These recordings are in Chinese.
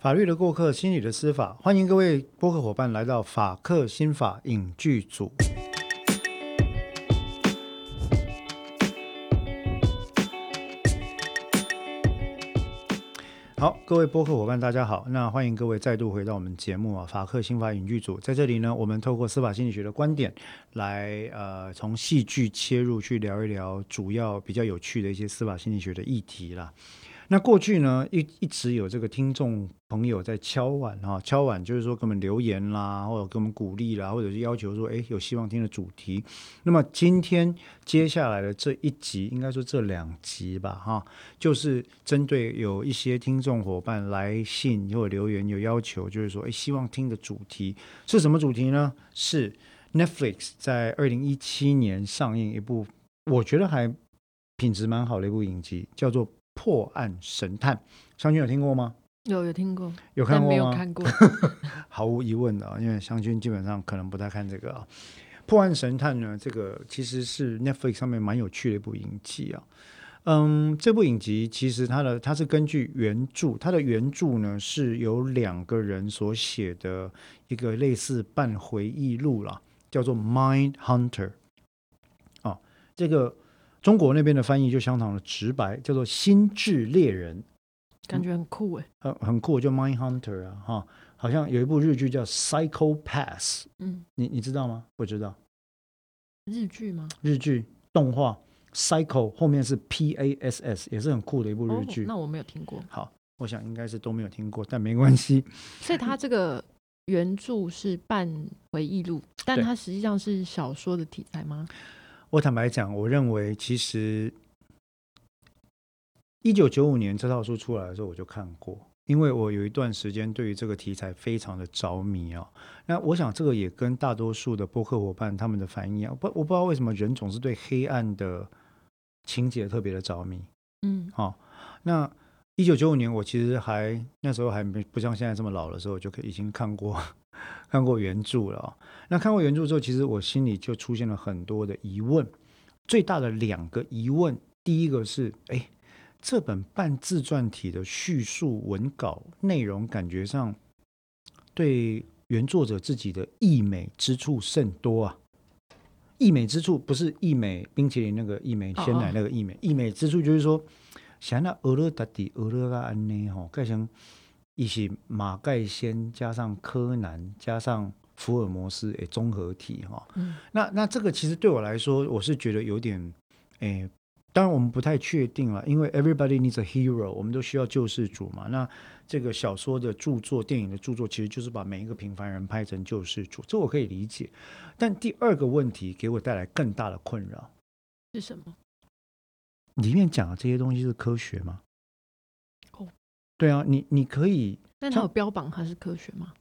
法律的过客，心理的司法，欢迎各位播客伙伴来到法客心法影剧组。好，各位播客伙伴，大家好。那欢迎各位再度回到我们节目啊，法客心法影剧组。在这里呢，我们透过司法心理学的观点，来呃从戏剧切入去聊一聊主要比较有趣的一些司法心理学的议题啦。那过去呢，一一直有这个听众朋友在敲碗哈，敲碗就是说给我们留言啦，或者给我们鼓励啦，或者是要求说，哎，有希望听的主题。那么今天接下来的这一集，应该说这两集吧，哈，就是针对有一些听众伙伴来信或留言有要求，就是说，哎，希望听的主题是什么主题呢？是 Netflix 在二零一七年上映一部，我觉得还品质蛮好的一部影集，叫做。破案神探，湘君有听过吗？有有听过，有看过吗？没有看过。毫无疑问的啊，因为湘君基本上可能不太看这个啊。破案神探呢，这个其实是 Netflix 上面蛮有趣的一部影集啊。嗯，这部影集其实它的它是根据原著，它的原著呢是由两个人所写的一个类似半回忆录啦，叫做《Mind Hunter》啊，这个。中国那边的翻译就相当的直白，叫做“心智猎人”，感觉很酷哎，很很酷，就 Mind Hunter 啊，哈，好像有一部日剧叫《Psycho Pass》，嗯，你你知道吗？不知道，日剧吗？日剧动画《Psycho》后面是 P A S S，也是很酷的一部日剧。那我没有听过。好，我想应该是都没有听过，但没关系。所以它这个原著是半回忆录，但它实际上是小说的题材吗？我坦白讲，我认为其实一九九五年这套书出来的时候，我就看过，因为我有一段时间对于这个题材非常的着迷啊。那我想这个也跟大多数的播客伙伴他们的反应一样，不，我不知道为什么人总是对黑暗的情节特别的着迷。嗯，好，那一九九五年我其实还那时候还没不像现在这么老的时候，就可以已经看过。看过原著了，那看过原著之后，其实我心里就出现了很多的疑问。最大的两个疑问，第一个是：哎，这本半自传体的叙述文稿内容，感觉上对原作者自己的溢美之处甚多啊。溢美之处不是溢美冰淇淋那个溢美鲜奶那个溢美，溢美之处就是说，想那俄勒达底俄勒啊安内吼，改成。一些马盖先加上柯南加上福尔摩斯诶综合体哈，嗯那那这个其实对我来说，我是觉得有点诶，当然我们不太确定了，因为 everybody needs a hero，我们都需要救世主嘛。那这个小说的著作、电影的著作，其实就是把每一个平凡人拍成救世主，这我可以理解。但第二个问题给我带来更大的困扰是什么？里面讲的这些东西是科学吗？对啊，你你可以，但他有标榜它是科学吗？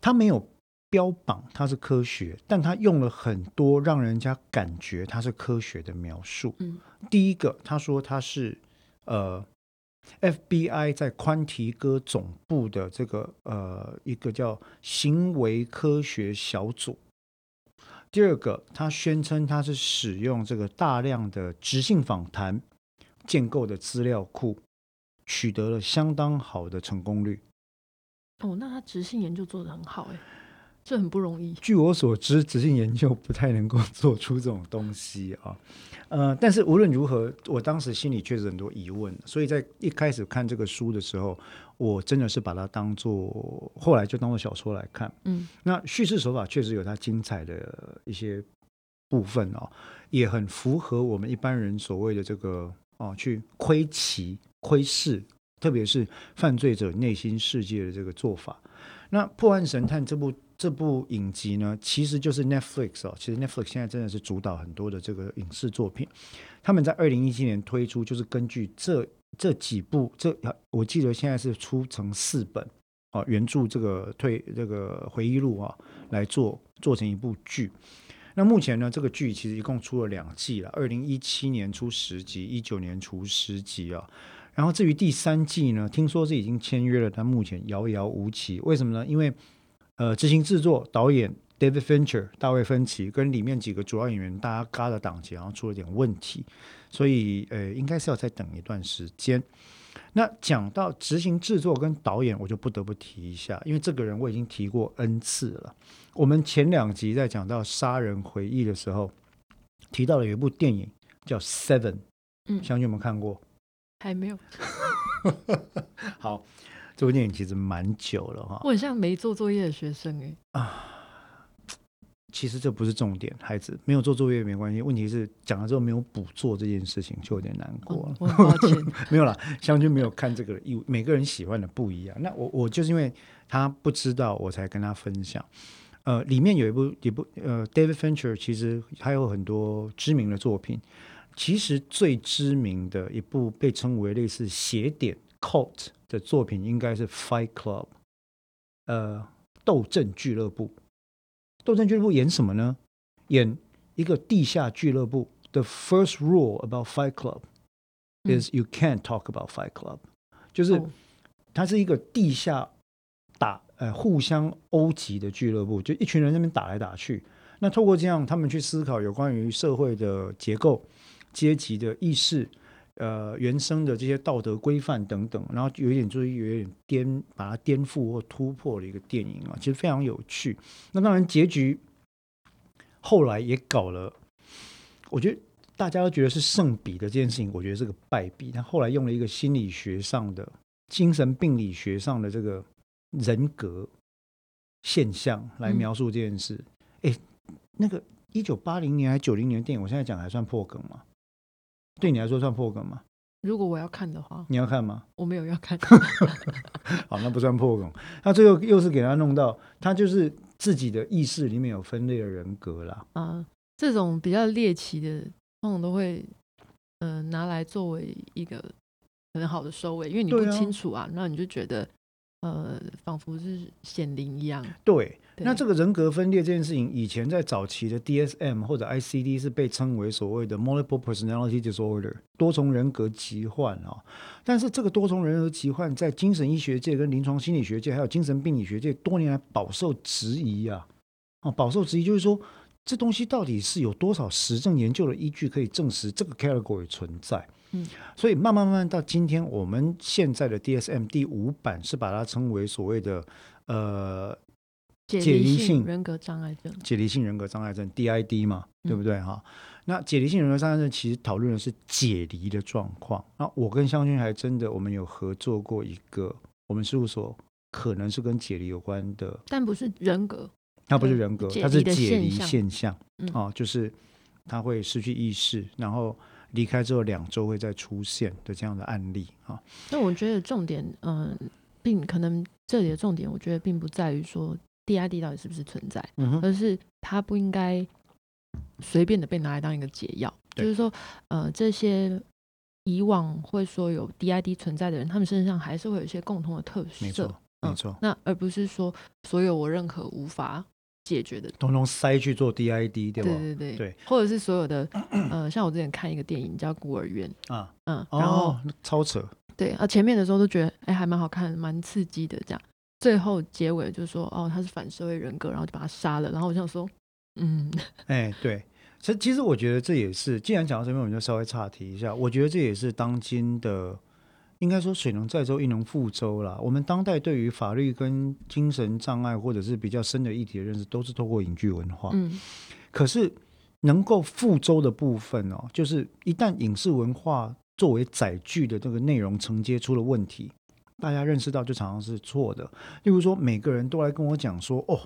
他没有标榜它是科学，但他用了很多让人家感觉它是科学的描述。嗯，第一个他说他是呃，FBI 在宽提哥总部的这个呃一个叫行为科学小组。第二个，他宣称他是使用这个大量的直性访谈建构的资料库。取得了相当好的成功率。哦，那他直性研究做得很好哎，这很不容易。据我所知，直性研究不太能够 做出这种东西啊。呃，但是无论如何，我当时心里确实很多疑问，所以在一开始看这个书的时候，我真的是把它当做，后来就当做小说来看。嗯，那叙事手法确实有它精彩的一些部分哦，也很符合我们一般人所谓的这个哦，去窥奇。窥视，特别是犯罪者内心世界的这个做法。那《破案神探》这部这部影集呢，其实就是 Netflix 哦。其实 Netflix 现在真的是主导很多的这个影视作品。他们在二零一七年推出，就是根据这这几部，这我记得现在是出成四本哦，原著这个推这个回忆录啊，来做做成一部剧。那目前呢，这个剧其实一共出了两季了。二零一七年出十集，一九年出十集啊。然后至于第三季呢，听说是已经签约了，但目前遥遥无期。为什么呢？因为呃，执行制作导演 David Fincher 大卫芬奇跟里面几个主要演员大家嘎的档期，然后出了点问题，所以呃，应该是要再等一段时间。那讲到执行制作跟导演，我就不得不提一下，因为这个人我已经提过 N 次了。我们前两集在讲到《杀人回忆》的时候，提到了有一部电影叫《Seven》，嗯，相信有没有看过？还没有。好，这部电影其实蛮久了哈。我很像没做作业的学生哎。啊，其实这不是重点，孩子没有做作业没关系。问题是讲了之后没有补做这件事情，就有点难过了。我很抱歉。没有啦，湘君没有看这个，因每个人喜欢的不一样。那我我就是因为他不知道，我才跟他分享。呃，里面有一部一部呃，David Fincher 其实还有很多知名的作品。其实最知名的一部被称为类似邪典 cult 的作品，应该是 Fight Club，呃，斗阵俱乐部。斗阵俱乐部演什么呢？演一个地下俱乐部。The first rule about Fight Club is you can't talk about Fight Club，就是它是一个地下打呃互相殴击的俱乐部，就一群人那边打来打去。那透过这样，他们去思考有关于社会的结构。阶级的意识，呃，原生的这些道德规范等等，然后有一点就是有点颠，把它颠覆或突破的一个电影啊，其实非常有趣。那当然，结局后来也搞了，我觉得大家都觉得是圣彼的这件事情，我觉得是个败笔。他后来用了一个心理学上的、精神病理学上的这个人格现象来描述这件事。哎，那个一九八零年还九零年电影，我现在讲还算破梗吗？对你来说算破梗吗？如果我要看的话，你要看吗？我没有要看。好，那不算破梗。那最后又是给他弄到，他就是自己的意识里面有分裂的人格啦。啊，这种比较猎奇的，通常都会嗯拿来作为一个很好的收尾，因为你不清楚啊，那你就觉得。呃，仿佛是显灵一样。对，那这个人格分裂这件事情，以前在早期的 DSM 或者 ICD 是被称为所谓的 multiple personality disorder 多重人格疾患啊。但是这个多重人格疾患在精神医学界、跟临床心理学界，还有精神病理学界，多年来饱受质疑啊。哦，饱受质疑就是说，这东西到底是有多少实证研究的依据可以证实这个 category 存在？嗯，所以慢慢慢慢到今天，我们现在的 DSM 第五版是把它称为所谓的呃解离性人格障碍症，解离性人格障碍症 DID 嘛，对不对？哈？那解离性人格障碍症其实讨论的是解离的状况。那我跟湘军还真的我们有合作过一个，我们事务所可能是跟解离有关的，但不是人格，它不是人格，它是解离现象。啊，就是他会失去意识，然后。离开之后两周会再出现的这样的案例啊，那我觉得重点，嗯，并可能这里的重点，我觉得并不在于说 DID 到底是不是存在，而是它不应该随便的被拿来当一个解药。就是说，呃，这些以往会说有 DID 存在的人，他们身上还是会有一些共同的特色，没错，没错。那而不是说所有我认可无法。解决的，通通塞去做 DID，对吧？对对对。对，或者是所有的，呃，像我之前看一个电影叫《孤儿院》啊，嗯，然后超扯，对啊，前面的时候都觉得哎还蛮好看，蛮刺激的，这样，最后结尾就说哦他是反社会人格，然后就把他杀了，然后我想说，嗯，哎对，其实其实我觉得这也是，既然讲到这边，我们就稍微岔题一下，我觉得这也是当今的。应该说，水能载舟，亦能覆舟啦。我们当代对于法律跟精神障碍，或者是比较深的议题的认识，都是透过影剧文化。嗯，可是能够覆舟的部分哦，就是一旦影视文化作为载具的这个内容承接出了问题，大家认识到就常常是错的。例如说，每个人都来跟我讲说，哦。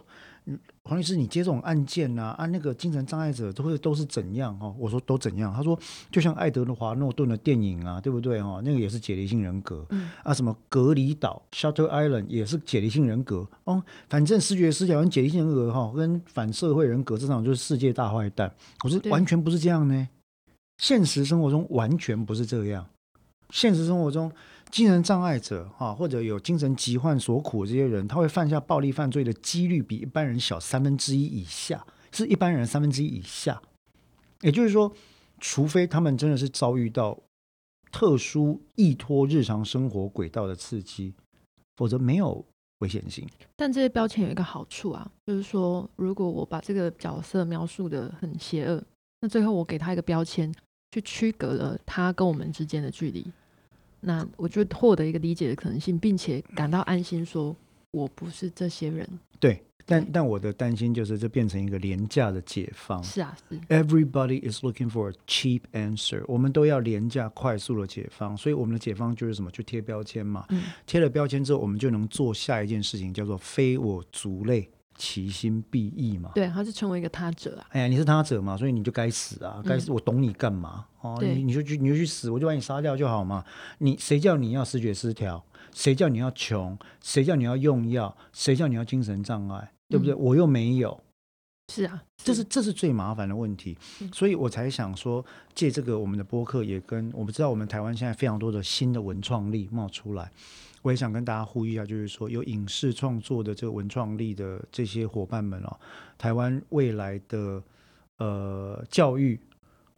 黄律师，你接这种案件呐，啊，那个精神障碍者都会都是怎样哦？我说都怎样？他说就像爱德华诺顿的电影啊，对不对哦？那个也是解离性人格，啊，什么隔离岛 （Shutter Island） 也是解离性人格哦。反正视觉失调跟解离性人格哈，跟反社会人格这种就是世界大坏蛋。我说完全不是这样呢，现实生活中完全不是这样，现实生活中。精神障碍者啊，或者有精神疾患所苦的这些人，他会犯下暴力犯罪的几率比一般人小三分之一以下，是一般人三分之一以下。也就是说，除非他们真的是遭遇到特殊依托日常生活轨道的刺激，否则没有危险性。但这些标签有一个好处啊，就是说，如果我把这个角色描述的很邪恶，那最后我给他一个标签，去区隔了他跟我们之间的距离。那我就获得一个理解的可能性，并且感到安心，说我不是这些人。对，但但我的担心就是这变成一个廉价的解放。是啊，是。Everybody is looking for a cheap answer。我们都要廉价、快速的解放，所以我们的解放就是什么？就贴标签嘛。嗯。贴了标签之后，我们就能做下一件事情，叫做非我族类。其心必异嘛？对，他是成为一个他者啊。哎呀，你是他者嘛，所以你就该死啊！该死，我懂你干嘛？哦，你你就去你就去死，我就把你杀掉就好嘛。你谁叫你要视觉失调？谁叫你要穷？谁叫你要用药？谁叫你要精神障碍？对不对？我又没有。是啊，这是这是最麻烦的问题，所以我才想说，借这个我们的播客，也跟我们知道，我们台湾现在非常多的新的文创力冒出来。我也想跟大家呼吁一下，就是说有影视创作的这个文创力的这些伙伴们哦，台湾未来的呃教育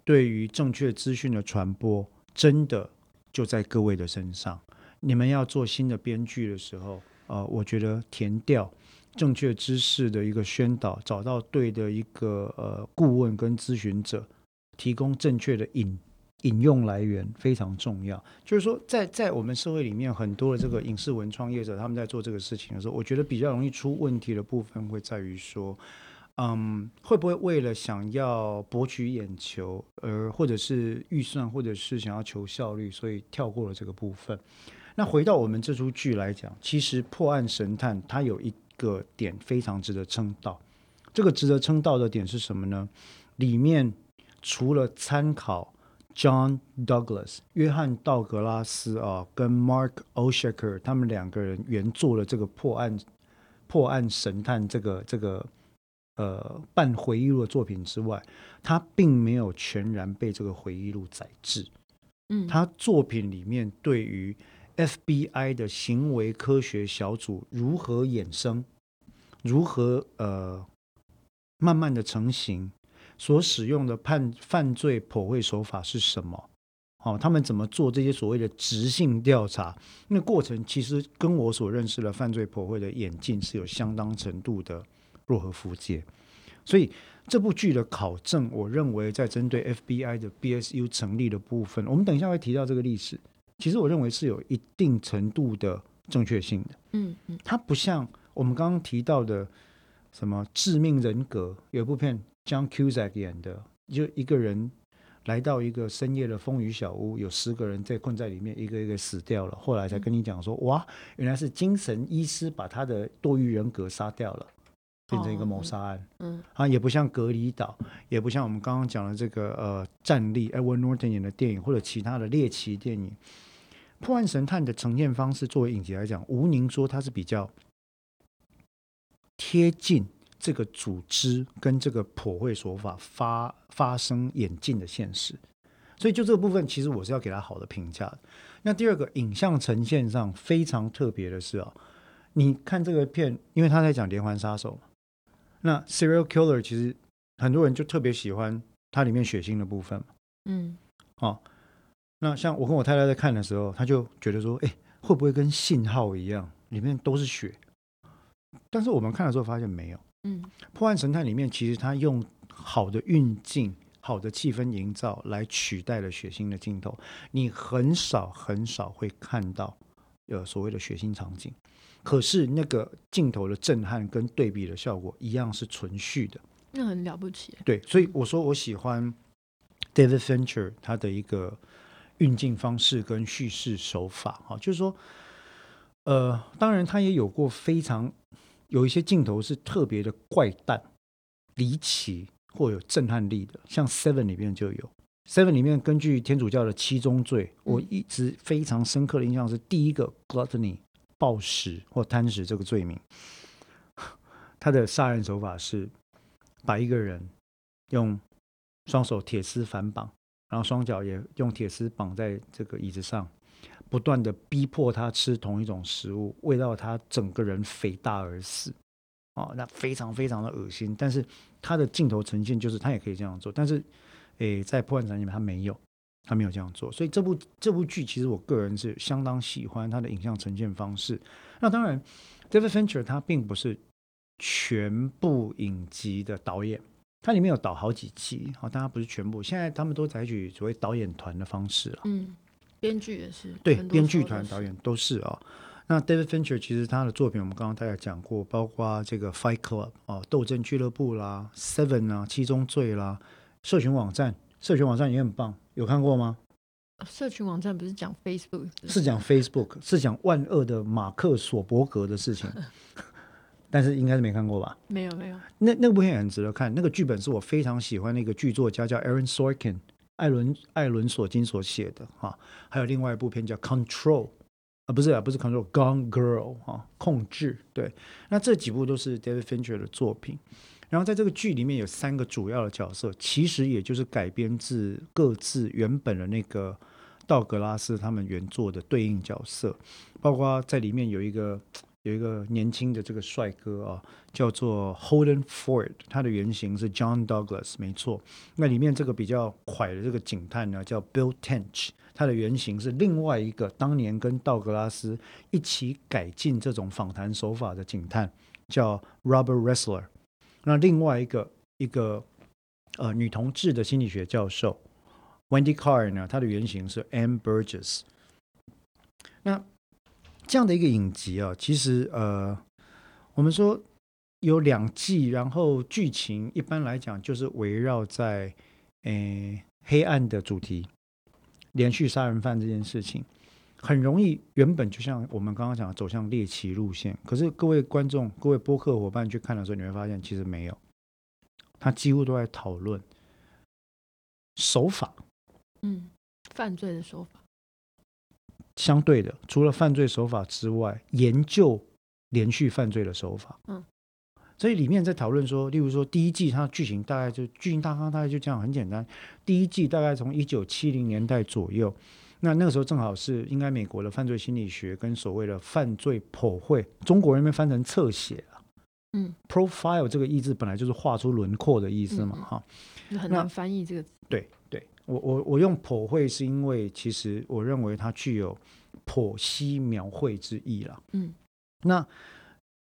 对于正确资讯的传播，真的就在各位的身上。你们要做新的编剧的时候，呃，我觉得填调正确知识的一个宣导，找到对的一个呃顾问跟咨询者，提供正确的引。引用来源非常重要，就是说，在在我们社会里面，很多的这个影视文创业者，他们在做这个事情的时候，我觉得比较容易出问题的部分会在于说，嗯，会不会为了想要博取眼球，而或者是预算，或者是想要求效率，所以跳过了这个部分。那回到我们这出剧来讲，其实破案神探它有一个点非常值得称道，这个值得称道的点是什么呢？里面除了参考。John Douglas，约翰道格拉斯啊，跟 Mark Oshaker 他们两个人原作了这个破案破案神探这个这个呃半回忆录的作品之外，他并没有全然被这个回忆录载制。嗯，他作品里面对于 FBI 的行为科学小组如何衍生，如何呃慢慢的成型。所使用的判犯罪破绘手法是什么？哦，他们怎么做这些所谓的直性调查？那过程其实跟我所认识的犯罪破绘的演进是有相当程度的若合符节。所以这部剧的考证，我认为在针对 FBI 的 BSU 成立的部分，我们等一下会提到这个历史。其实我认为是有一定程度的正确性的。嗯嗯，它不像我们刚刚提到的什么致命人格，有一部片。John Cusack 演的，就一个人来到一个深夜的风雨小屋，有十个人在困在里面，一个一个死掉了。后来才跟你讲说，哇，原来是精神医师把他的多余人格杀掉了，变成一个谋杀案。嗯，啊，也不像隔离岛，也不像我们刚刚讲的这个呃战力，Edward Norton 演的电影或者其他的猎奇电影，破案神探的呈现方式，作为影集来讲，吴宁说它是比较贴近。这个组织跟这个普惠手法发发生演进的现实，所以就这个部分，其实我是要给他好的评价的。那第二个影像呈现上非常特别的是啊，你看这个片，因为他在讲连环杀手嘛，那 serial killer 其实很多人就特别喜欢它里面血腥的部分嘛，嗯，哦，那像我跟我太太在看的时候，他就觉得说，哎，会不会跟信号一样，里面都是血？但是我们看的时候发现没有。嗯，破案神探里面其实他用好的运镜、好的气氛营造来取代了血腥的镜头，你很少很少会看到呃所谓的血腥场景，可是那个镜头的震撼跟对比的效果一样是存续的，那很了不起。对，所以我说我喜欢 David Fincher 他的一个运镜方式跟叙事手法啊，就是说，呃，当然他也有过非常。有一些镜头是特别的怪诞、离奇或有震撼力的，像《Seven》里面就有，《Seven》里面根据天主教的七宗罪，我一直非常深刻的印象是第一个 Gluttony 暴食或贪食这个罪名，他的杀人手法是把一个人用双手铁丝反绑，然后双脚也用铁丝绑在这个椅子上。不断的逼迫他吃同一种食物，喂到他整个人肥大而死，哦，那非常非常的恶心。但是他的镜头呈现就是他也可以这样做，但是，诶，在破案场里面他没有，他没有这样做。所以这部这部剧其实我个人是相当喜欢他的影像呈现方式。那当然，David Fincher 他并不是全部影集的导演，他里面有导好几集，好，但他不是全部。现在他们都采取所谓导演团的方式了，嗯。编剧也是，对，编剧团导演都是啊、那 David Fincher 其实他的作品我们刚刚大概讲过，包括这个 Fight Club 哦，斗争俱乐部啦，Seven 啊，七宗罪啦，社群网站，社群网站也很棒，有看过吗？社群网站不是讲 Facebook 是讲 Facebook，是讲万恶的马克索伯格的事情，但是应该是没看过吧？没有没有，那那部片也很值得看，那个剧本是我非常喜欢的一个剧作家叫 Aaron Sorkin，艾伦艾伦索金所写的哈、还有另外一部片叫 Control。啊，不是啊，不是 Control，Gone Girl 啊，控制。对，那这几部都是 David Fincher 的作品。然后在这个剧里面有三个主要的角色，其实也就是改编自各自原本的那个道格拉斯他们原作的对应角色，包括在里面有一个有一个年轻的这个帅哥啊，叫做 Holden Ford，他的原型是 John Douglas，没错。那里面这个比较快的这个警探呢，叫 Bill Tench，他的原型是另外一个当年跟道格拉斯一起改进这种访谈手法的警探，叫 Robert Ressler。那另外一个一个呃女同志的心理学教授 Wendy Carr 呢，她的原型是 Anne Burgess。那这样的一个影集啊，其实呃，我们说有两季，然后剧情一般来讲就是围绕在诶黑暗的主题，连续杀人犯这件事情，很容易原本就像我们刚刚讲的走向猎奇路线。可是各位观众、各位播客伙伴去看的时候，你会发现其实没有，他几乎都在讨论手法。嗯，犯罪的手法，相对的，除了犯罪手法之外，研究连续犯罪的手法。嗯，所以里面在讨论说，例如说第一季它的剧情大概就剧情大纲大概就这样，很简单。第一季大概从一九七零年代左右，那那个时候正好是应该美国的犯罪心理学跟所谓的犯罪剖绘，中国人们翻成侧写啊。嗯，profile 这个意字本来就是画出轮廓的意思嘛，嗯嗯哈、就很难翻译这个字。对对，我我我用剖绘是因为其实我认为它具有剖析描绘之意了。嗯，那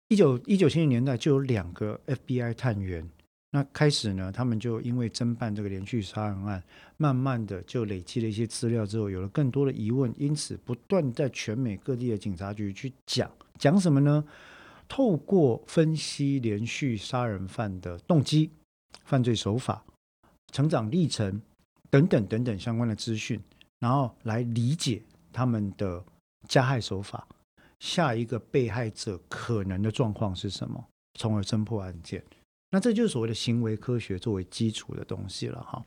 一九一九七零年代就有两个 FBI 探员，那开始呢，他们就因为侦办这个连续杀人案，慢慢的就累积了一些资料之后，有了更多的疑问，因此不断在全美各地的警察局去讲讲什么呢？透过分析连续杀人犯的动机、犯罪手法、成长历程等等等等相关的资讯，然后来理解他们的加害手法，下一个被害者可能的状况是什么，从而侦破案件。那这就是所谓的行为科学作为基础的东西了哈。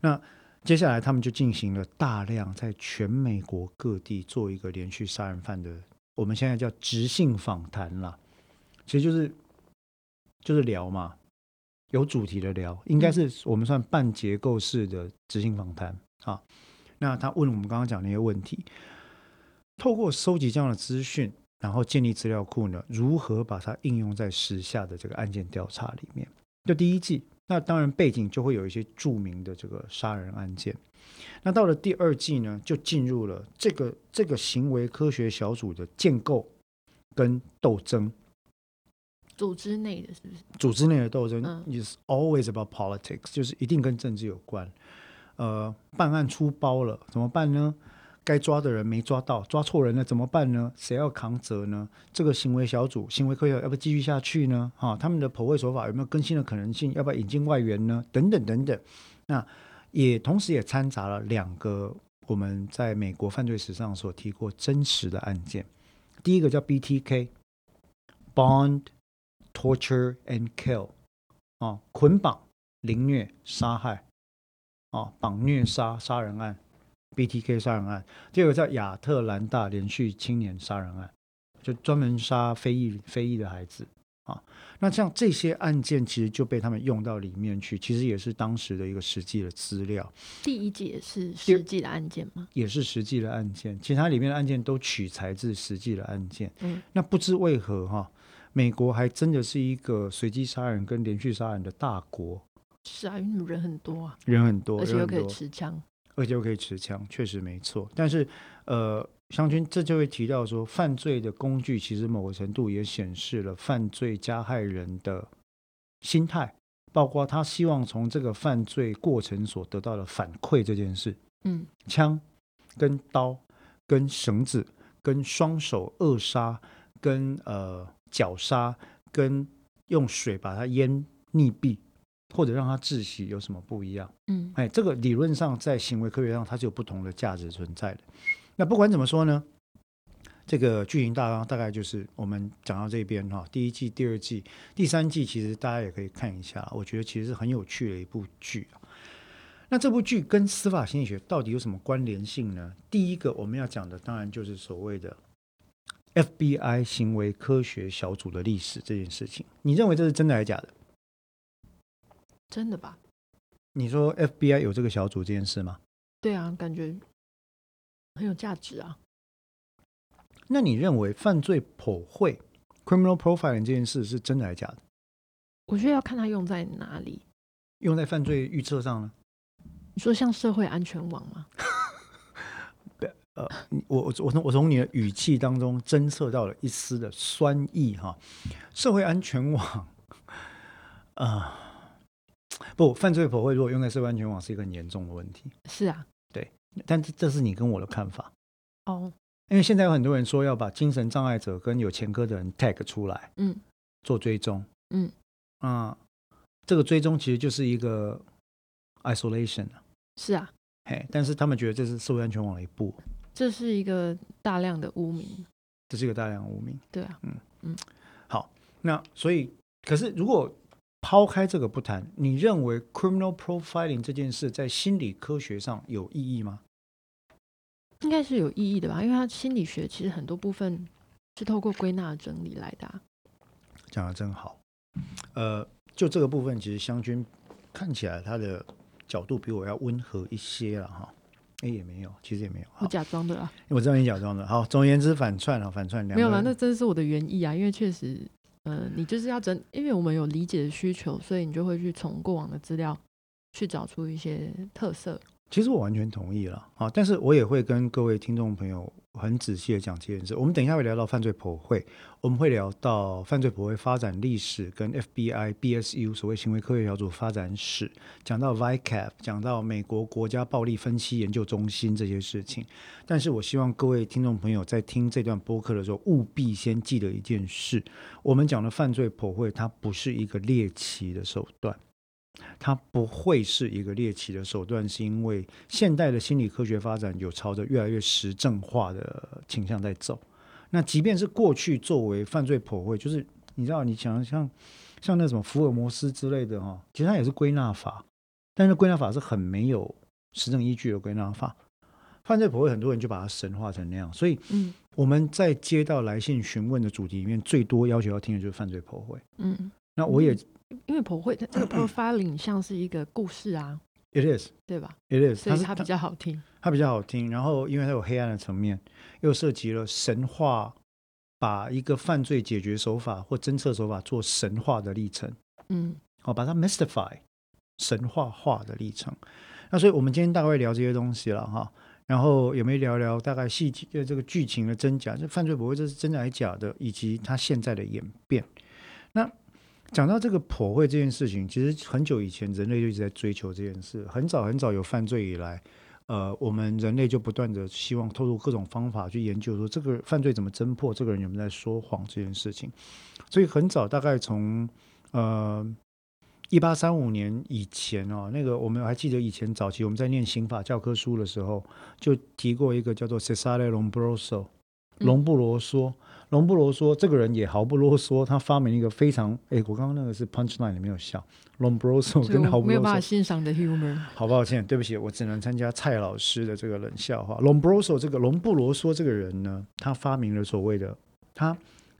那接下来他们就进行了大量在全美国各地做一个连续杀人犯的，我们现在叫直性访谈啦，其实就是就是聊嘛，有主题的聊，应该是我们算半结构式的执行访谈啊。那他问我们刚刚讲那些问题，透过收集这样的资讯，然后建立资料库呢，如何把它应用在时下的这个案件调查里面？就第一季，那当然背景就会有一些著名的这个杀人案件。那到了第二季呢，就进入了这个这个行为科学小组的建构跟斗争。组织内的是不是？组织内的斗争嗯 is always about politics，就是一定跟政治有关。呃，办案出包了怎么办呢？该抓的人没抓到，抓错人了怎么办呢？谁要扛责呢？这个行为小组、行为科学要不要继续下去呢？哈、他们的剖绘手法有没有更新的可能性？要不要引进外援呢？等等等等。那也同时也掺杂了两个我们在美国犯罪史上所提过真实的案件。第一个叫 BTK，Bond torture and kill，啊，捆绑、凌虐、杀害，啊，绑虐杀杀人案，BTK 杀人案。第二个叫亚特兰大连续青年杀人案，就专门杀非裔非裔的孩子。啊，那像这些案件其实就被他们用到里面去，其实也是当时的一个实际的资料，第一季也是实际的案件吗？也是实际的案件。其实它里面的案件都取材自实际的案件。嗯，那不知为何哈，美国还真的是一个随机杀人跟连续杀人的大国，是啊，因为人很多啊，人很多，而且又可以持枪。而且又可以持枪，确实没错。但是，呃，湘军这就会提到说，犯罪的工具其实某个程度也显示了犯罪加害人的心态，包括他希望从这个犯罪过程所得到的反馈这件事。嗯，枪跟刀跟绳子、跟双手扼杀、跟呃绞杀、跟用水把它淹溺毙，或者让他窒息有什么不一样？嗯，哎，这个理论上在行为科学上它是有不同的价值存在的。那不管怎么说呢，这个剧情大纲大概就是我们讲到这边哈，第一季、第二季、第三季，其实大家也可以看一下，我觉得其实是很有趣的一部剧啊。那这部剧跟司法心理学到底有什么关联性呢？第一个我们要讲的当然就是所谓的 FBI 行为科学小组的历史这件事情。你认为这是真的还是假的？真的吧？你说 FBI 有这个小组这件事吗？对啊，感觉很有价值啊。那你认为犯罪剖绘 （criminal profiling） 这件事是真的还是假的？我觉得要看它用在哪里。用在犯罪预测上呢？你说像社会安全网吗？呃，我我我从我从你的语气当中侦测到了一丝的酸意哈。社会安全网啊，不，犯罪剖绘如果用在社会安全网是一个很严重的问题。是啊，对，但这这是你跟我的看法哦。因为现在有很多人说要把精神障碍者跟有前科的人 tag 出来，嗯，做追踪，嗯，啊，这个追踪其实就是一个 isolation 啊。是啊，嘿，但是他们觉得这是社会安全网的一步，这是一个大量的污名，这是一个大量污名。对啊，嗯嗯，好，那所以，可是如果抛开这个不谈，你认为 criminal profiling 这件事在心理科学上有意义吗？应该是有意义的吧，因为它心理学其实很多部分是透过归纳整理来的。讲的真好，呃，就这个部分，其实湘军看起来他的角度比我要温和一些了哈。哎，也没有，其实也没有，我假装的啦。我知道你假装的。好，总而言之，反串啊，反串两没有啦，那真是我的原意啊，因为确实，呃，你就是要整，因为我们有理解的需求，所以你就会去从过往的资料去找出一些特色。其实我完全同意了啊，但是我也会跟各位听众朋友很仔细的讲这件事。我们等一下会聊到犯罪剖绘，我们会聊到犯罪剖绘发展历史跟 FBI BSU 所谓行为科学小组发展史，讲到 VICAP，讲到美国国家暴力分析研究中心这些事情。但是我希望各位听众朋友在听这段播客的时候，务必先记得一件事：我们讲的犯罪剖绘，它不是一个猎奇的手段。它不会是一个猎奇的手段，是因为现代的心理科学发展有朝着越来越实证化的倾向在走。那即便是过去作为犯罪剖绘，就是你知道，你想像像那什么福尔摩斯之类的哈，其实它也是归纳法，但是归纳法是很没有实证依据的归纳法。犯罪剖绘很多人就把它神化成那样，所以嗯，我们在接到来信询问的主题里面，最多要求要听的就是犯罪剖绘。嗯，那我也。因为剖绘这个 profiling 像是一个故事啊，it is，对吧？it is，所以它比较好听，它比较好听。然后，因为它有黑暗的层面，又涉及了神话，把一个犯罪解决手法或侦测手法做神话的历程，嗯，哦，把它 mystify 神话化的历程。那所以我们今天大概会聊这些东西了哈。然后有没有聊聊大概细节的这个剧情的真假？这犯罪不会这是真的还是假的？以及它现在的演变。那讲到这个破绘这件事情，其实很久以前人类就一直在追求这件事。很早很早有犯罪以来，呃，我们人类就不断的希望透过各种方法去研究，说这个犯罪怎么侦破，这个人有没有在说谎这件事情。所以很早，大概从呃一八三五年以前哦，那个我们还记得以前早期我们在念刑法教科书的时候，就提过一个叫做 Cesare Lombroso，隆布罗说。隆布罗说：“这个人也毫不啰嗦，他发明一个非常……哎，我刚刚那个是 punchline，你没有笑。隆布罗说跟毫不没有办法欣赏的 humor，好抱歉，对不起，我只能参加蔡老师的这个冷笑话。隆布罗说这个隆布罗说这个人呢，他发明了所谓的，他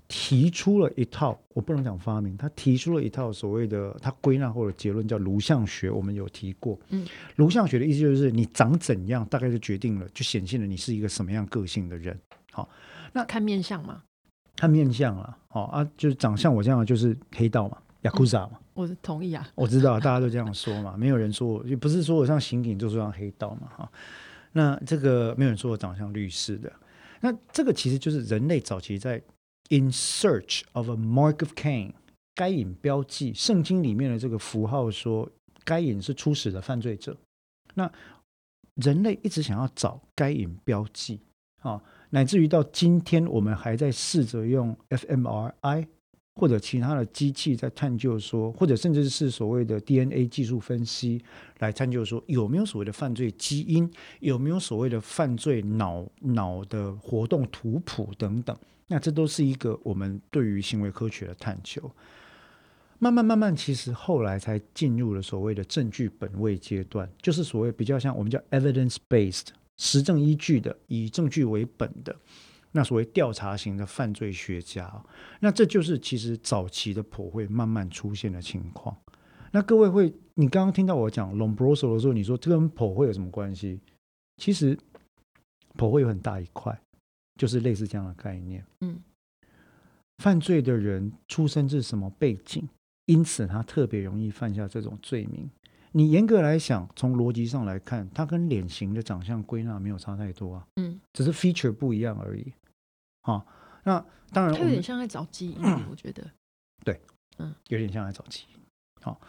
提出了一套，我不能讲发明，他提出了一套所谓的他归纳后的结论叫颅相学，我们有提过。嗯，颅相学的意思就是你长怎样，大概就决定了，就显现了你是一个什么样个性的人。好，那看面相嘛。”看面相了，哦啊，就是长相我这样就是黑道嘛，雅库扎嘛。我同意啊，我知道大家都这样说嘛，没有人说我，也不是说我像刑警就是像黑道嘛，哈。那这个没有人说我长相律师的，那这个其实就是人类早期在 in search of a mark of Cain，该隐标记，圣经里面的这个符号说该隐是初始的犯罪者，那人类一直想要找该隐标记。啊，乃至于到今天，我们还在试着用 fMRI 或者其他的机器在探究说，或者甚至是所谓的 DNA 技术分析来探究说，有没有所谓的犯罪基因，有没有所谓的犯罪脑脑的活动图谱等等。那这都是一个我们对于行为科学的探求。慢慢慢慢，其实后来才进入了所谓的证据本位阶段，就是所谓比较像我们叫 evidence based 实证依据的，以证据为本的，那所谓调查型的犯罪学家，那这就是其实早期的普惠慢慢出现的情况。那各位会，你刚刚听到我讲 Lombroso 的时候，你说这跟普惠有什么关系？其实普惠有很大一块，就是类似这样的概念。嗯，犯罪的人出生自什么背景？因此，他特别容易犯下这种罪名。你严格来想，从逻辑上来看，他跟脸型的长相归纳没有差太多啊，嗯，只是 feature 不一样而已。啊，那当然，他有点像在找基因，我觉得，对，嗯，有点像在找基因。好，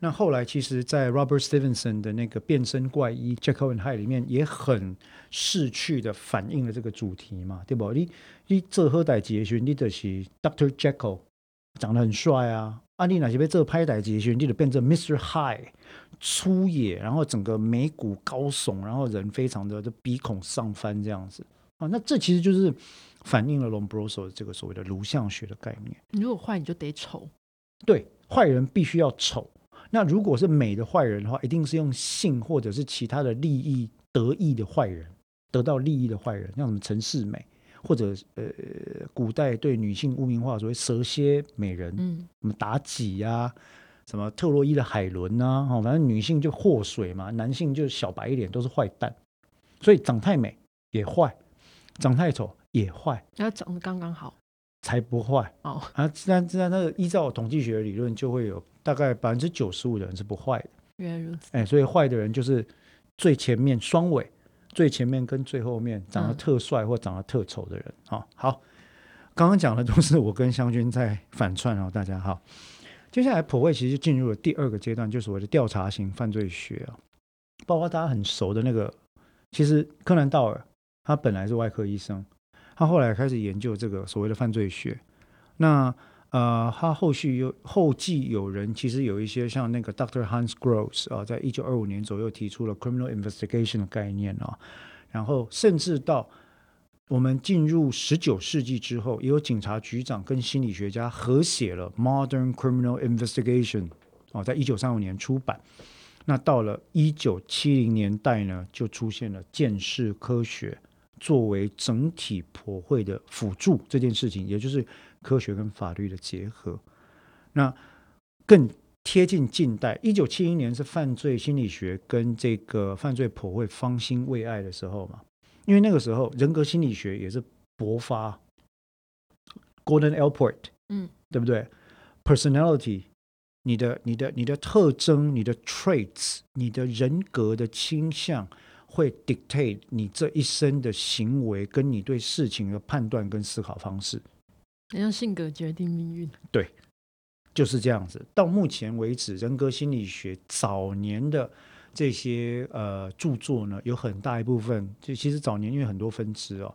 那后来其实，在 Robert Stevenson 的那个变身怪医 Jekyll and Hyde 里面，也很逝去的反映了这个主题嘛，对不？你你这喝歹杰勋，你的是 Doctor Jekyll，长得很帅啊。阿丽娜些被这拍歹机旋，就变成 Mr. High，粗野，然后整个眉骨高耸，然后人非常的的鼻孔上翻这样子啊，那这其实就是反映了 Lombroso 这个所谓的颅相学的概念。你如果坏，你就得丑。对，坏人必须要丑。那如果是美的坏人的话，一定是用性或者是其他的利益得意的坏人，得到利益的坏人，像什么陈世美。或者呃，古代对女性污名化，所谓蛇蝎美人，嗯，什么妲己呀，什么特洛伊的海伦呐，哦，反正女性就祸水嘛，男性就小白一点都是坏蛋，所以长太美也坏，长太丑也坏，要长得刚刚好才不坏哦。啊，自然自然，那个依照统计学理论，就会有大概百分之九十五的人是不坏的。原来如此。哎，所以坏的人就是最前面双尾。最前面跟最后面长得特帅或长得特丑的人，好，好，刚刚讲的都是我跟湘军在反串哦，大家好。接下来普惠其实进入了第二个阶段，就所谓的调查型犯罪学啊，包括大家很熟的那个，其实柯南道尔他本来是外科医生，他后来开始研究这个所谓的犯罪学，那。呃，他后续有后继有人，其实有一些像那个 Dr. Hans Gross 啊，在一九二五年左右提出了 criminal investigation 的概念啊，然后甚至到我们进入十九世纪之后，也有警察局长跟心理学家合写了 Modern Criminal Investigation 哦，在一九三五年出版。那到了一九七零年代呢，就出现了鉴识科学作为整体破会的辅助这件事情，也就是。科学跟法律的结合，那更贴近近代。一九七一年是犯罪心理学跟这个犯罪普惠方兴未艾的时候嘛，因为那个时候人格心理学也是勃发。，Gordon Airport，嗯，对不对？Personality，你的、你的、你的特征、你的 traits，你的人格的倾向，会 dictate 你这一生的行为，跟你对事情的判断跟思考方式。像性格决定命运，对，就是这样子。到目前为止，人格心理学早年的这些呃著作呢，有很大一部分，就其实早年因为很多分支哦，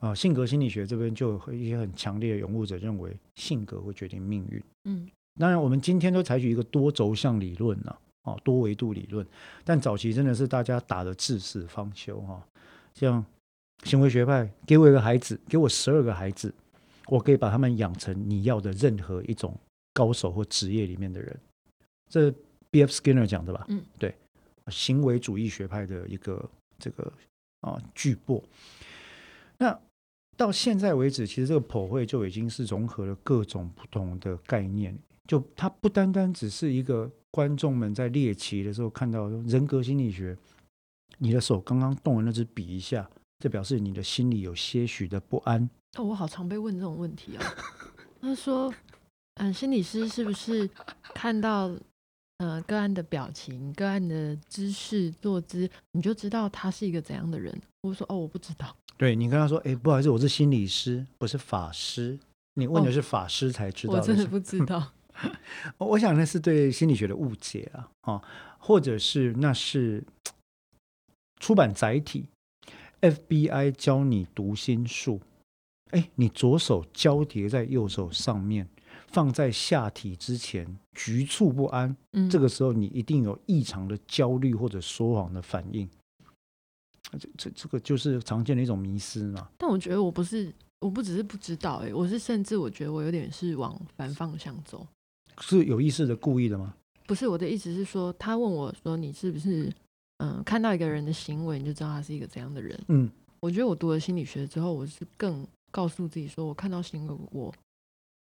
啊，性格心理学这边就有一些很强烈的拥护者认为性格会决定命运。嗯，当然我们今天都采取一个多轴向理论了，哦，多维度理论，但早期真的是大家打的至死方休哈，像行为学派，给我一个孩子，给我十二个孩子。我可以把他们养成你要的任何一种高手或职业里面的人，这 B.F. Skinner 讲的吧？嗯，对，行为主义学派的一个这个啊巨擘。那到现在为止，其实这个普会就已经是融合了各种不同的概念，就它不单单只是一个观众们在猎奇的时候看到人格心理学，你的手刚刚动了那支笔一下，这表示你的心里有些许的不安。哦，我好常被问这种问题啊。他说：“嗯，心理师是不是看到呃个案的表情、个案的姿势、坐姿，你就知道他是一个怎样的人？”我说：“哦，我不知道。”对你跟他说：“哎，不好意思，我是心理师，不是法师。”你问的是法师才知道，我真的不知道。我想那是对心理学的误解啊，啊，或者是那是出版载体。FBI 教你读心术，哎，你左手交叠在右手上面，放在下体之前，局促不安，嗯，这个时候你一定有异常的焦虑或者说谎的反应。这这这个就是常见的一种迷失嘛。但我觉得我不是，我不只是不知道，哎，我是甚至我觉得我有点是往反方向走，是有意识的、故意的吗？不是，我的意思是说，他问我说你是不是嗯看到一个人的行为你就知道他是一个怎样的人？嗯，我觉得我读了心理学之后，我是更告诉自己说，我看到行为我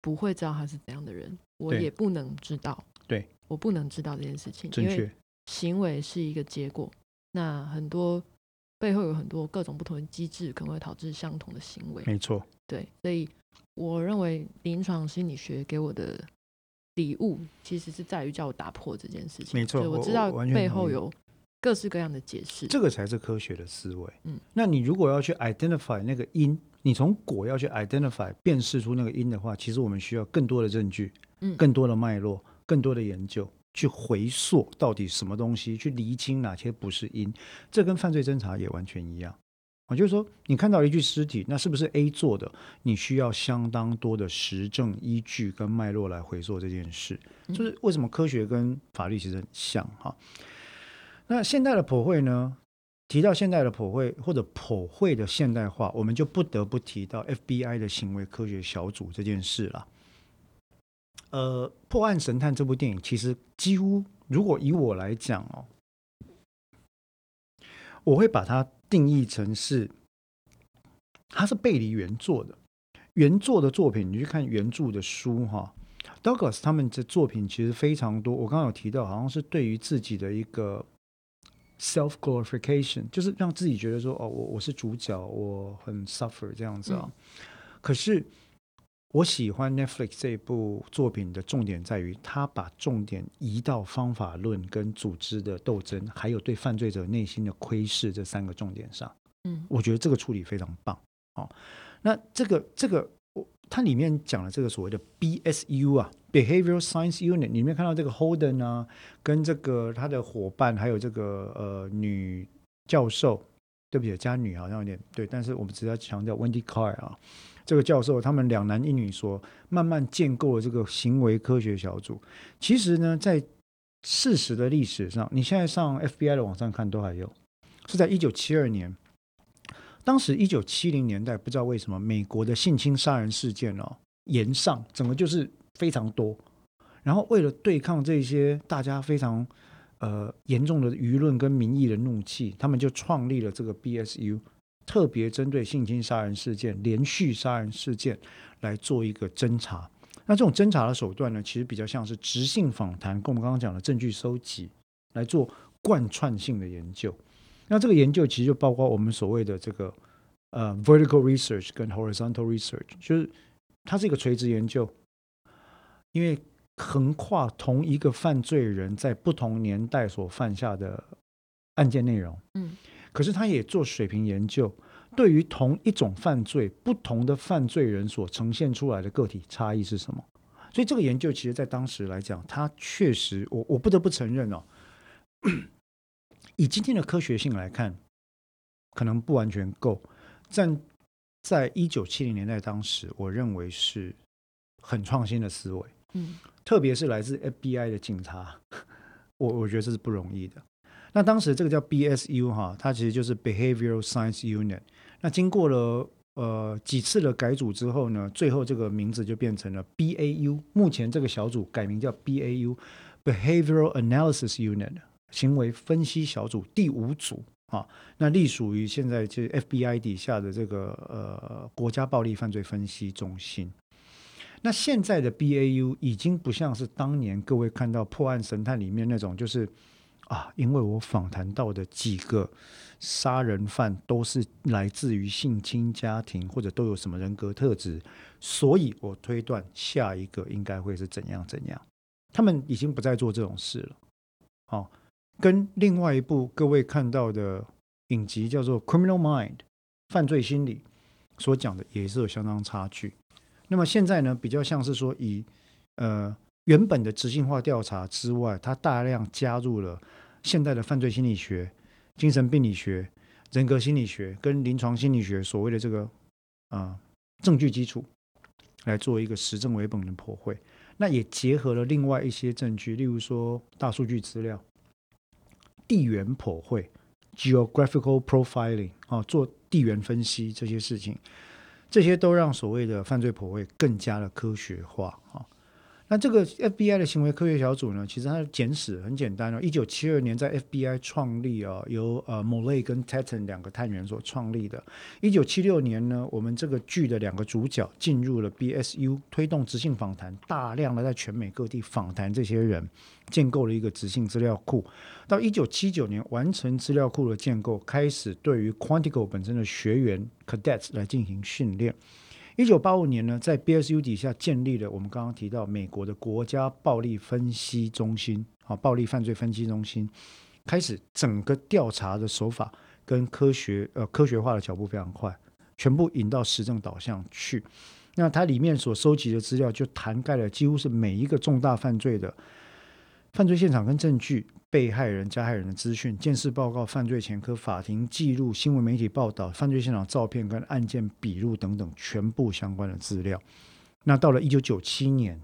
不会知道他是怎样的人，我也不能知道，对我不能知道这件事情，正因为确。行为是一个结果，那很多背后有很多各种不同的机制，可能会导致相同的行为。没错，对，所以我认为临床心理学给我的礼物，其实是在于叫我打破这件事情。没错我知道背后有各式各样的解释。这个才是科学的思维。嗯，那你如果要去 identify 那个因，你从果要去 identify 辨识出那个因的话，其实我们需要更多的证据，嗯更多的脉络，更多的研究，去回溯到底什么东西，去厘清哪些不是因。这跟犯罪侦查也完全一样。我，就是说，你看到一具尸体，那是不是 A 做的？你需要相当多的实证依据跟脉络来回溯这件事。就是为什么科学跟法律其实很像哈。那现代的普惠呢？提到现代的普惠或者普惠的现代化，我们就不得不提到 FBI 的行为科学小组这件事了。呃，《破案神探》这部电影其实几乎，如果以我来讲哦，我会把它定义成是，它是背离原作的。原作的作品，你去看原著的书哈，Douglas 他们的作品其实非常多。我刚刚有提到，好像是对于自己的一个 self glorification，就是让自己觉得说，哦，我我是主角，我很 suffer 这样子啊。可是我喜欢 Netflix 这部作品的重点在于，他把重点移到方法论、跟组织的斗争，还有对犯罪者内心的窥视这三个重点上。嗯我觉得这个处理非常棒哦。那这个这个，我它里面讲了这个所谓的 BSU 啊，Behavioral Science Unit，里面看到这个 Holden 啊，跟这个他的伙伴，还有这个呃女教授，对不起，加女好像有点对，但是我们只要强调 Wendy Carr 啊，这个教授他们两男一女所慢慢建构了这个行为科学小组。其实呢，在事实的历史上，你现在上 FBI 的网站看都还有，是在一九七二年。当时一九七零年代，不知道为什么美国的性侵杀人事件哦延上，整个就是非常多。然后为了对抗这些大家非常呃严重的舆论跟民意的怒气，他们就创立了这个 BSU，特别针对性侵杀人事件、连续杀人事件来做一个侦查。那这种侦查的手段呢，其实比较像是直性访谈，跟我们刚刚讲的证据收集来做贯穿性的研究。那这个研究其实就包括我们所谓的这个呃 vertical research 跟 horizontal research，就是它是一个垂直研究，因为横跨同一个犯罪人在不同年代所犯下的案件内容，嗯，可是他也做水平研究，对于同一种犯罪，不同的犯罪人所呈现出来的个体差异是什么？所以这个研究其实在当时来讲，它确实，我我不得不承认哦。以今天的科学性来看，可能不完全够，但在一九七零年代当时，我认为是很创新的思维，嗯特别是来自 FBI 的警察，我我觉得这是不容易的。那当时这个叫 BSU 哈，它其实就是 Behavioral Science Unit。那经过了呃几次的改组之后呢，最后这个名字就变成了 BAU。目前这个小组改名叫 BAU Behavioral Analysis Unit。行为分析小组第五组啊，那隶属于现在就是 FBI 底下的这个呃国家暴力犯罪分析中心。那现在的 BAU 已经不像是当年各位看到破案神探里面那种，就是啊，因为我访谈到的几个杀人犯都是来自于性侵家庭，或者都有什么人格特质，所以我推断下一个应该会是怎样怎样。他们已经不再做这种事了，哦。跟另外一部各位看到的影集叫做《Criminal Mind》犯罪心理所讲的也是有相当差距。那么现在呢，比较像是说以呃原本的执行化调查之外，它大量加入了现代的犯罪心理学、精神病理学、人格心理学跟临床心理学所谓的这个啊证据基础，来做一个实证为本的破绘。那也结合了另外一些证据，例如说大数据资料、地缘破绘 （geographical profiling） 啊，做地缘分析这些事情，这些都让所谓的犯罪破绘更加的科学化啊。那这个 FBI 的行为科学小组呢，其实它的简史很简单哦。一九七二年在 FBI 创立啊，由呃 Molay 跟 Tatton 两个探员所创立的。一九七六年呢，我们这个剧的两个主角进入了 BSU，推动直性访谈，大量的在全美各地访谈这些人，建构了一个直性资料库。到一九七九年完成资料库的建构，开始对于 Quantico 本身的学员 Cadets 来进行训练。一九八五年呢，在 BSU 底下建立了我们刚刚提到美国的国家暴力分析中心，啊，暴力犯罪分析中心，开始整个调查的手法跟科学呃科学化的脚步非常快，全部引到实证导向去。那它里面所收集的资料就涵盖了几乎是每一个重大犯罪的犯罪现场跟证据。被害人、加害人的资讯、监视报告、犯罪前科、法庭记录、新闻媒体报道、犯罪现场照片跟案件笔录等等，全部相关的资料。那到了一九九七年，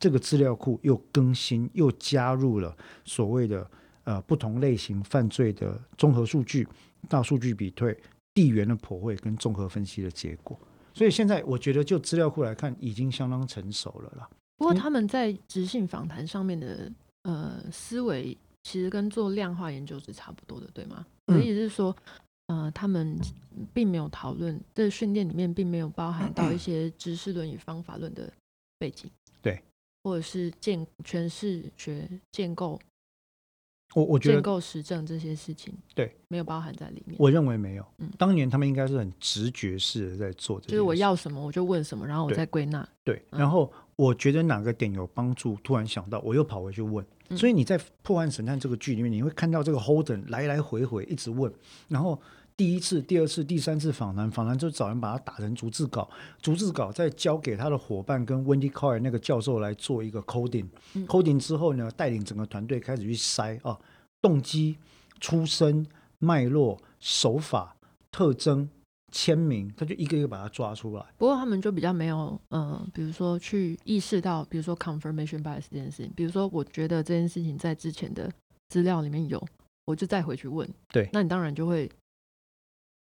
这个资料库又更新，又加入了所谓的呃不同类型犯罪的综合数据、大数据比对、地缘的普惠跟综合分析的结果。所以现在我觉得，就资料库来看，已经相当成熟了啦。不过他们在直性访谈上面的呃思维。其实跟做量化研究是差不多的，对吗？我的意思是说，呃，他们并没有讨论，这训练里面并没有包含到一些知识论与方法论的背景，对，或者是建诠释学建构，我我觉得建构实证这些事情，对，没有包含在里面。我认为没有，嗯，当年他们应该是很直觉式的在做这，就是我要什么我就问什么，然后我再归纳，对，然后我觉得哪个点有帮助，突然想到，我又跑回去问。所以你在《破案神探》这个剧里面，你会看到这个 Holden 来来回回一直问，然后第一次、第二次、第三次访谈，访谈之后找人把它打成逐字稿，逐字稿再交给他的伙伴跟 Wendy Carr 那个教授来做一个 coding，coding 之后呢，带领整个团队开始去筛啊，动机、出身、脉络、手法、特征。签名，他就一个一个把它抓出来。不过他们就比较没有，呃，比如说去意识到，比如说 confirmation bias 这件事情。比如说，我觉得这件事情在之前的资料里面有，我就再回去问。对，那你当然就会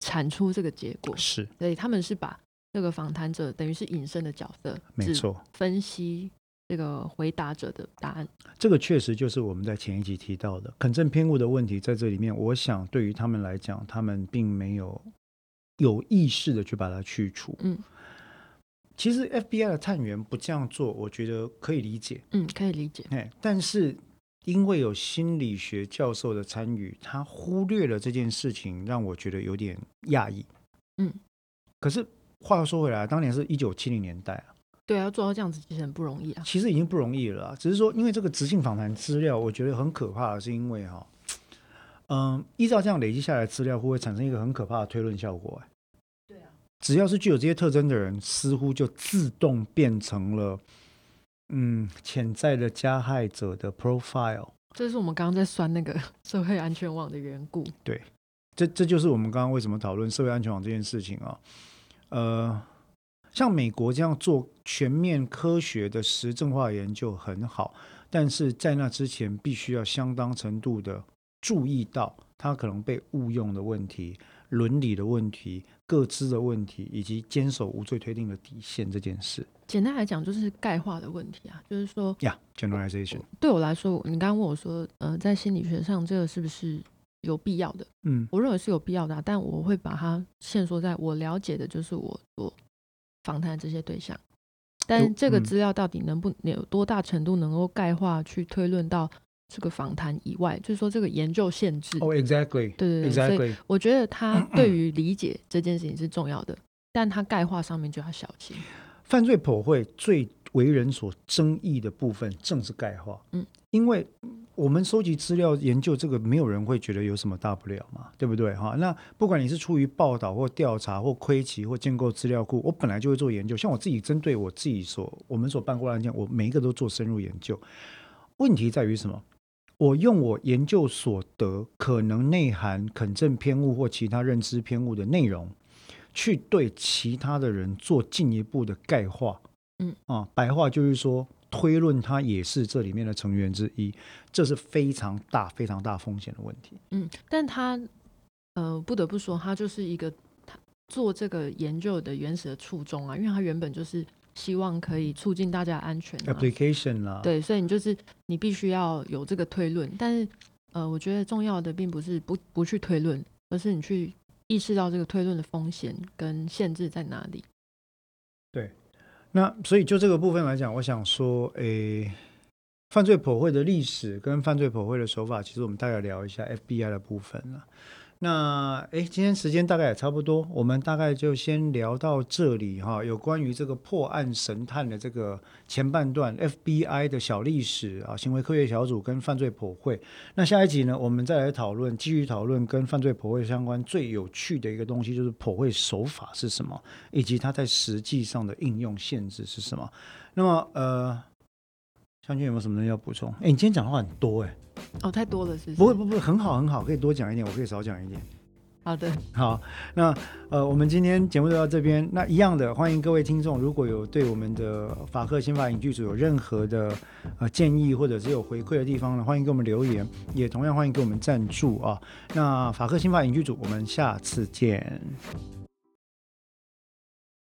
产出这个结果。是，所以他们是把这个访谈者等于是隐身的角色，没错，分析这个回答者的答案。这个确实就是我们在前一集提到的肯正偏误的问题，在这里面，我想对于他们来讲，他们并没有。有意识的去把它去除。嗯，其实 FBI 的探员不这样做，我觉得可以理解。嗯，可以理解。哎，但是因为有心理学教授的参与，他忽略了这件事情，让我觉得有点讶异。嗯，可是话又说回来，当年是一九七零年代啊。对，要做到这样子其实很不容易啊。其实已经不容易了，只是说因为这个直性访谈资料，我觉得很可怕的是因为哈。嗯，依照这样累积下来的资料，会不会产生一个很可怕的推论效果？对啊，只要是具有这些特征的人，似乎就自动变成了嗯潜在的加害者的 profile。这是我们刚刚在算那个 社会安全网的缘故。对，这这就是我们刚刚为什么讨论社会安全网这件事情啊。呃，像美国这样做全面科学的实证化研究很好，但是在那之前，必须要相当程度的。注意到他可能被误用的问题、伦理的问题、各自的问题，以及坚守无罪推定的底线这件事。简单来讲，就是概化的问题啊，就是说，Yeah，generalization。对我来说，你刚刚问我说，呃，在心理学上，这个是不是有必要的？嗯，我认为是有必要的，但我会把它限缩在我了解的，就是我我访谈这些对象。但这个资料到底能不能有多大程度能够概化去推论到？这个访谈以外，就是说这个研究限制。哦，exactly。对对对，所以我觉得他对于理解这件事情是重要的，但他概化上面就要小心。犯罪普惠最为人所争议的部分正是概化。嗯，因为我们收集资料研究这个，没有人会觉得有什么大不了嘛，对不对？哈，那不管你是出于报道或调查或窥奇或建构资料库，我本来就会做研究。像我自己针对我自己所我们所办过的案件，我每一个都做深入研究。问题在于什么？我用我研究所得可能内涵肯正偏误或其他认知偏误的内容，去对其他的人做进一步的概化。嗯啊，白话就是说，推论他也是这里面的成员之一，这是非常大、非常大风险的问题。嗯，但他呃，不得不说，他就是一个他做这个研究的原始的初衷啊，因为他原本就是希望可以促进大家的安全、啊。application 啦，对，所以你就是你必须要有这个推论，但是呃，我觉得重要的并不是不不去推论，而是你去意识到这个推论的风险跟限制在哪里。对那所以就这个部分来讲，我想说，诶，犯罪普惠的历史跟犯罪普惠的手法，其实我们大概聊一下 FBI 的部分了。那诶，今天时间大概也差不多，我们大概就先聊到这里哈。有关于这个破案神探的这个前半段，FBI 的小历史啊，行为科学小组跟犯罪普惠。那下一集呢，我们再来讨论，继续讨论跟犯罪普惠相关最有趣的一个东西，就是普惠手法是什么，以及它在实际上的应用限制是什么。那么，呃，湘君有没有什么东西要补充？哎，你今天讲话很多哎、哦，太多了，是不是？不会不会，很好很好，可以多讲一点，我可以少讲一点。好的，好，那呃，我们今天节目就到这边。那一样的，欢迎各位听众，如果有对我们的法克新法影剧组有任何的呃建议或者是有回馈的地方呢，欢迎给我们留言，也同样欢迎给我们赞助啊。那法克新法影剧组，我们下次见。